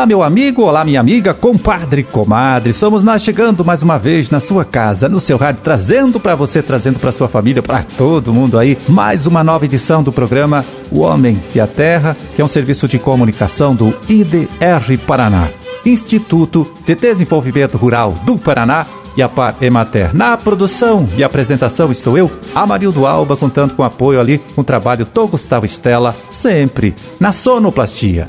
Olá, meu amigo, olá, minha amiga, compadre, comadre. Somos nós chegando mais uma vez na sua casa, no seu rádio, trazendo para você, trazendo para sua família, para todo mundo aí, mais uma nova edição do programa O Homem e a Terra, que é um serviço de comunicação do IDR Paraná, Instituto de Desenvolvimento Rural do Paraná e a Par Emater. Na produção e apresentação estou eu, Amarildo Alba, contando com apoio ali, com trabalho do Gustavo Estela, sempre na sonoplastia.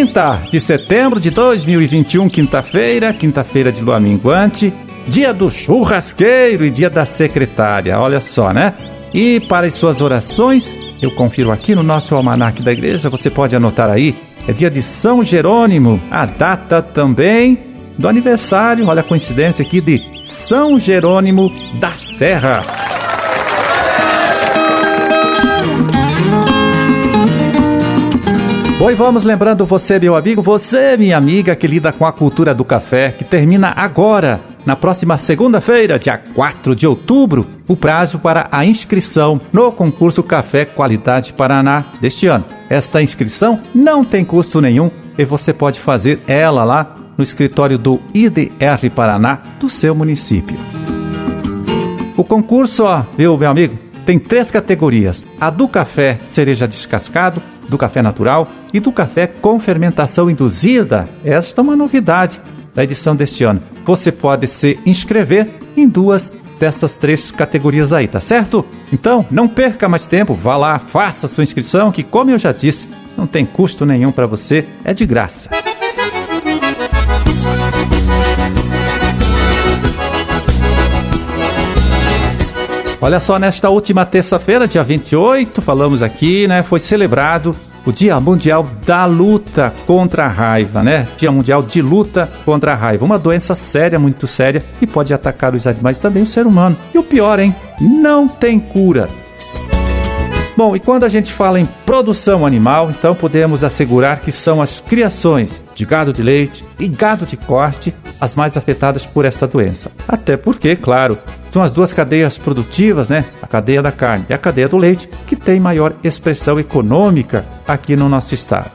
30 de setembro de 2021, quinta-feira, quinta-feira de lua minguante, dia do churrasqueiro e dia da secretária, olha só, né? E para as suas orações, eu confiro aqui no nosso almanaque da igreja, você pode anotar aí, é dia de São Jerônimo, a data também do aniversário, olha a coincidência aqui, de São Jerônimo da Serra. Oi, vamos lembrando você, meu amigo, você, minha amiga, que lida com a cultura do café, que termina agora, na próxima segunda-feira, dia 4 de outubro, o prazo para a inscrição no concurso Café Qualidade Paraná deste ano. Esta inscrição não tem custo nenhum e você pode fazer ela lá no escritório do IDR Paraná do seu município. O concurso, ó, viu, meu amigo, tem três categorias: a do café cereja descascado, do café natural e do café com fermentação induzida. Esta é uma novidade da edição deste ano. Você pode se inscrever em duas dessas três categorias aí, tá certo? Então, não perca mais tempo, vá lá, faça sua inscrição, que como eu já disse, não tem custo nenhum para você, é de graça. Olha só, nesta última terça-feira, dia 28, falamos aqui, né? Foi celebrado o Dia Mundial da Luta contra a Raiva, né? Dia Mundial de Luta contra a Raiva. Uma doença séria, muito séria, que pode atacar os animais e também o ser humano. E o pior, hein? Não tem cura. Bom, e quando a gente fala em produção animal, então podemos assegurar que são as criações de gado de leite e gado de corte as mais afetadas por esta doença. Até porque, claro, são as duas cadeias produtivas, né? A cadeia da carne e a cadeia do leite, que tem maior expressão econômica aqui no nosso estado.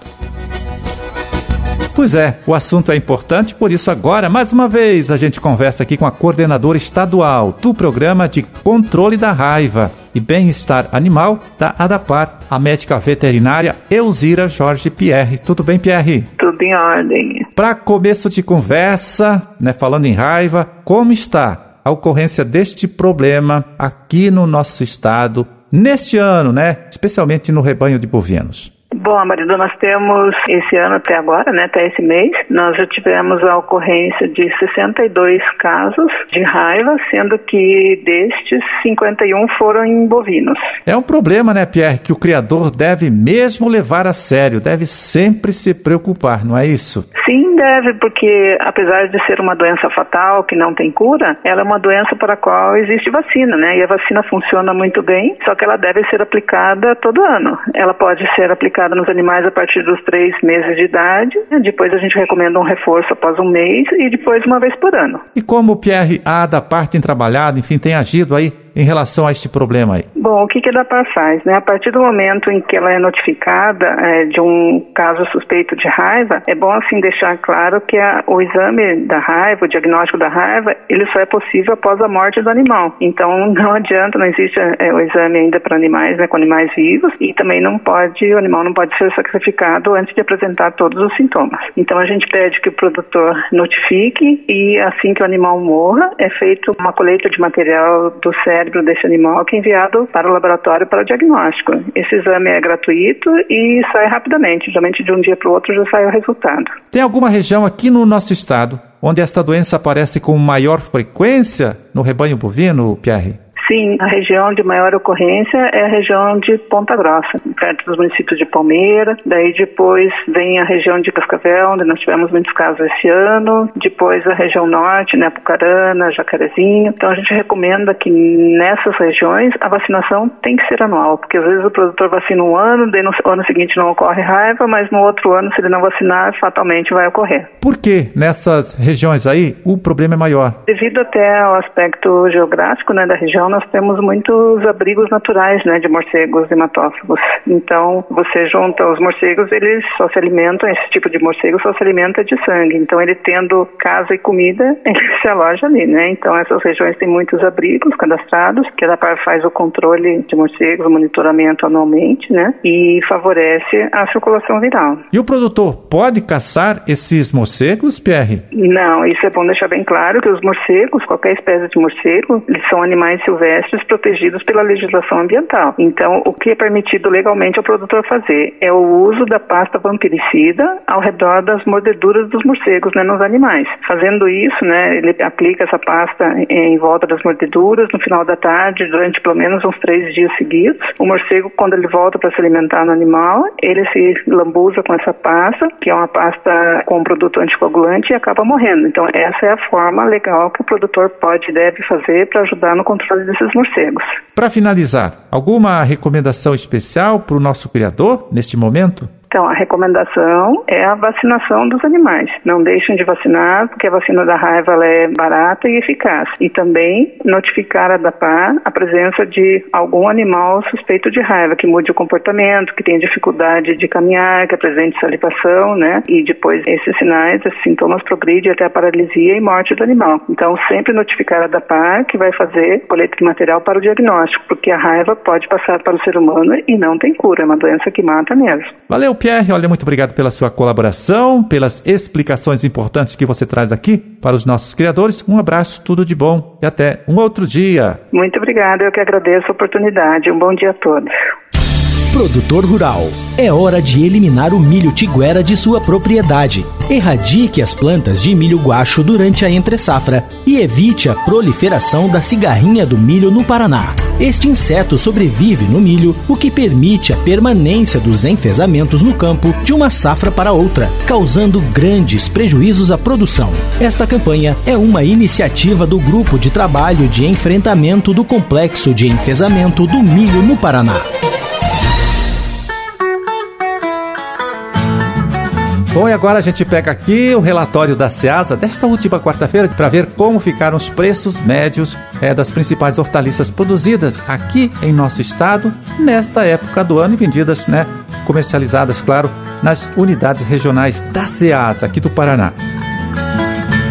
Pois é, o assunto é importante, por isso agora, mais uma vez, a gente conversa aqui com a coordenadora estadual do Programa de Controle da Raiva e Bem-Estar Animal da ADAPAR, a médica veterinária Elzira Jorge Pierre. Tudo bem, Pierre? Tudo em ordem. Para começo de conversa, né, falando em raiva, como está a ocorrência deste problema aqui no nosso estado neste ano, né, especialmente no rebanho de bovinos? Bom, Marido, nós temos esse ano até agora, né, até esse mês, nós já tivemos a ocorrência de 62 casos de raiva, sendo que destes 51 foram em bovinos. É um problema, né, Pierre, que o criador deve mesmo levar a sério, deve sempre se preocupar, não é isso? Sim, deve, porque apesar de ser uma doença fatal que não tem cura, ela é uma doença para a qual existe vacina, né? E a vacina funciona muito bem, só que ela deve ser aplicada todo ano. Ela pode ser aplicada nos animais a partir dos três meses de idade. Depois a gente recomenda um reforço após um mês e depois uma vez por ano. E como o Pierre A da parte tem trabalhado, enfim, tem agido aí em relação a este problema aí? Bom, o que, que a DAPAR faz? Né? A partir do momento em que ela é notificada é, de um caso suspeito de raiva, é bom assim deixar claro que a, o exame da raiva, o diagnóstico da raiva, ele só é possível após a morte do animal. Então não adianta, não existe é, o exame ainda para animais, né, com animais vivos, e também não pode, o animal não pode ser sacrificado antes de apresentar todos os sintomas. Então a gente pede que o produtor notifique e assim que o animal morra, é feito uma colheita de material do cérebro cérebro desse animal que é enviado para o laboratório para o diagnóstico. Esse exame é gratuito e sai rapidamente, geralmente de um dia para o outro já sai o resultado. Tem alguma região aqui no nosso estado onde esta doença aparece com maior frequência no rebanho bovino, Pierre? Sim, a região de maior ocorrência é a região de Ponta Grossa, perto dos municípios de Palmeira. Daí depois vem a região de Cascavel, onde nós tivemos muitos casos esse ano. Depois a região norte, né, Apucarana, Jacarezinho. Então a gente recomenda que nessas regiões a vacinação tem que ser anual, porque às vezes o produtor vacina um ano, daí no ano seguinte não ocorre raiva, mas no outro ano, se ele não vacinar, fatalmente vai ocorrer. Por que nessas regiões aí o problema é maior? Devido até ao aspecto geográfico né, da região, nós temos muitos abrigos naturais, né, de morcegos hematófagos. Então, você junta os morcegos, eles só se alimentam, esse tipo de morcego só se alimenta de sangue. Então, ele tendo casa e comida, ele se aloja ali, né? Então, essas regiões têm muitos abrigos cadastrados, que a DAPAR faz o controle de morcegos, o monitoramento anualmente, né? E favorece a circulação viral. E o produtor pode caçar esses morcegos, Pierre? Não, isso é bom deixar bem claro que os morcegos, qualquer espécie de morcego, eles são animais silvestres protegidos pela legislação ambiental. Então, o que é permitido legalmente ao produtor fazer é o uso da pasta vampiricida ao redor das mordeduras dos morcegos, né, nos animais. Fazendo isso, né, ele aplica essa pasta em volta das mordeduras no final da tarde, durante pelo menos uns três dias seguidos. O morcego, quando ele volta para se alimentar no animal, ele se lambuza com essa pasta, que é uma pasta com produto anticoagulante, e acaba morrendo. Então, essa é a forma legal que o produtor pode e deve fazer para ajudar no controle desses morcegos. Para finalizar, alguma recomendação especial para o nosso criador neste momento? Então, a recomendação é a vacinação dos animais. Não deixem de vacinar, porque a vacina da raiva é barata e eficaz. E também notificar a DAPAR a presença de algum animal suspeito de raiva, que mude o comportamento, que tenha dificuldade de caminhar, que apresente salivação, né? E depois esses sinais, esses sintomas progridem até a paralisia e morte do animal. Então, sempre notificar a DAPAR que vai fazer colete de material para o diagnóstico, porque a raiva pode passar para o ser humano e não tem cura, é uma doença que mata mesmo. Valeu, Pierre, olha, muito obrigado pela sua colaboração, pelas explicações importantes que você traz aqui para os nossos criadores. Um abraço, tudo de bom e até um outro dia. Muito obrigada, eu que agradeço a oportunidade. Um bom dia a todos. Produtor Rural, é hora de eliminar o milho tiguera de sua propriedade. Erradique as plantas de milho guacho durante a entre-safra e evite a proliferação da cigarrinha do milho no Paraná. Este inseto sobrevive no milho, o que permite a permanência dos enfesamentos no campo de uma safra para outra, causando grandes prejuízos à produção. Esta campanha é uma iniciativa do Grupo de Trabalho de Enfrentamento do Complexo de Enfesamento do Milho no Paraná. Bom, e agora a gente pega aqui o relatório da SEASA desta última quarta-feira para ver como ficaram os preços médios é, das principais hortaliças produzidas aqui em nosso estado nesta época do ano e vendidas, né, comercializadas, claro, nas unidades regionais da SEASA aqui do Paraná.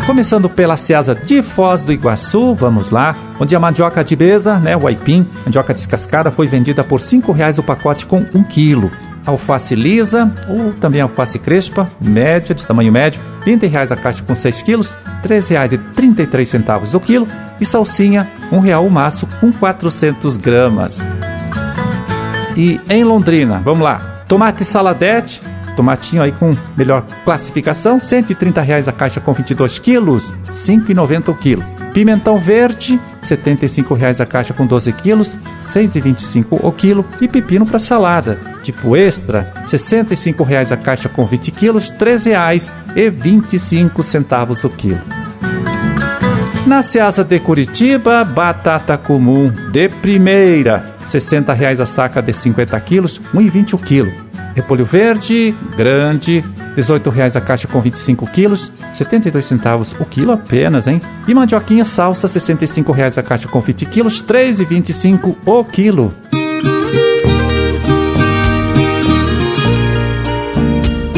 Começando pela Ceasa de Foz do Iguaçu, vamos lá, onde a mandioca de beza, né, o aipim, mandioca descascada, foi vendida por R$ 5,00 o pacote com 1 quilo alface lisa ou também alface crespa, média, de tamanho médio, R$ 20 a caixa com 6 quilos, R$ 3,33 o quilo e salsinha, R$ 1,00 o maço com 400 gramas. E em Londrina, vamos lá, tomate saladete, tomatinho aí com melhor classificação, R$ 130 a caixa com 22 quilos, R$ 5,90 o quilo. Pimentão verde, R$ 75,00 a caixa com 12 quilos, R$ 6,25 o quilo. E pepino para salada, tipo extra, R$ 65,00 a caixa com 20 quilos, R$ 13,25 o quilo. Na Seasa de Curitiba, batata comum de primeira, R$ 60,00 a saca de 50 quilos, R$ 1,20 o quilo. Repolho verde, grande, 18,00 a caixa com 25 quilos, 72 centavos o quilo apenas, hein? E mandioquinha salsa, R$ 65,00 a caixa com 20 quilos, R$ 3,25 o quilo.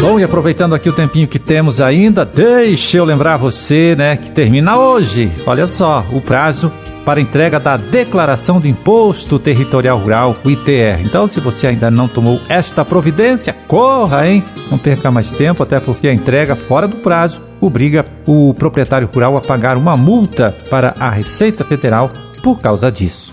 Bom, e aproveitando aqui o tempinho que temos ainda, deixa eu lembrar você, né, que termina hoje. Olha só, o prazo para entrega da Declaração do Imposto Territorial Rural, o ITR. Então, se você ainda não tomou esta providência, corra, hein? Não perca mais tempo, até porque a entrega fora do prazo obriga o proprietário rural a pagar uma multa para a Receita Federal por causa disso.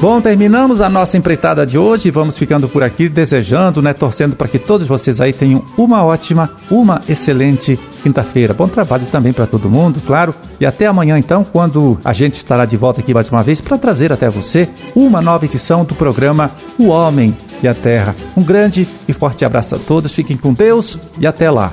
Bom, terminamos a nossa empreitada de hoje. Vamos ficando por aqui desejando, né, torcendo para que todos vocês aí tenham uma ótima, uma excelente quinta-feira. Bom trabalho também para todo mundo, claro. E até amanhã então, quando a gente estará de volta aqui mais uma vez para trazer até você uma nova edição do programa O Homem e a Terra. Um grande e forte abraço a todos. Fiquem com Deus e até lá.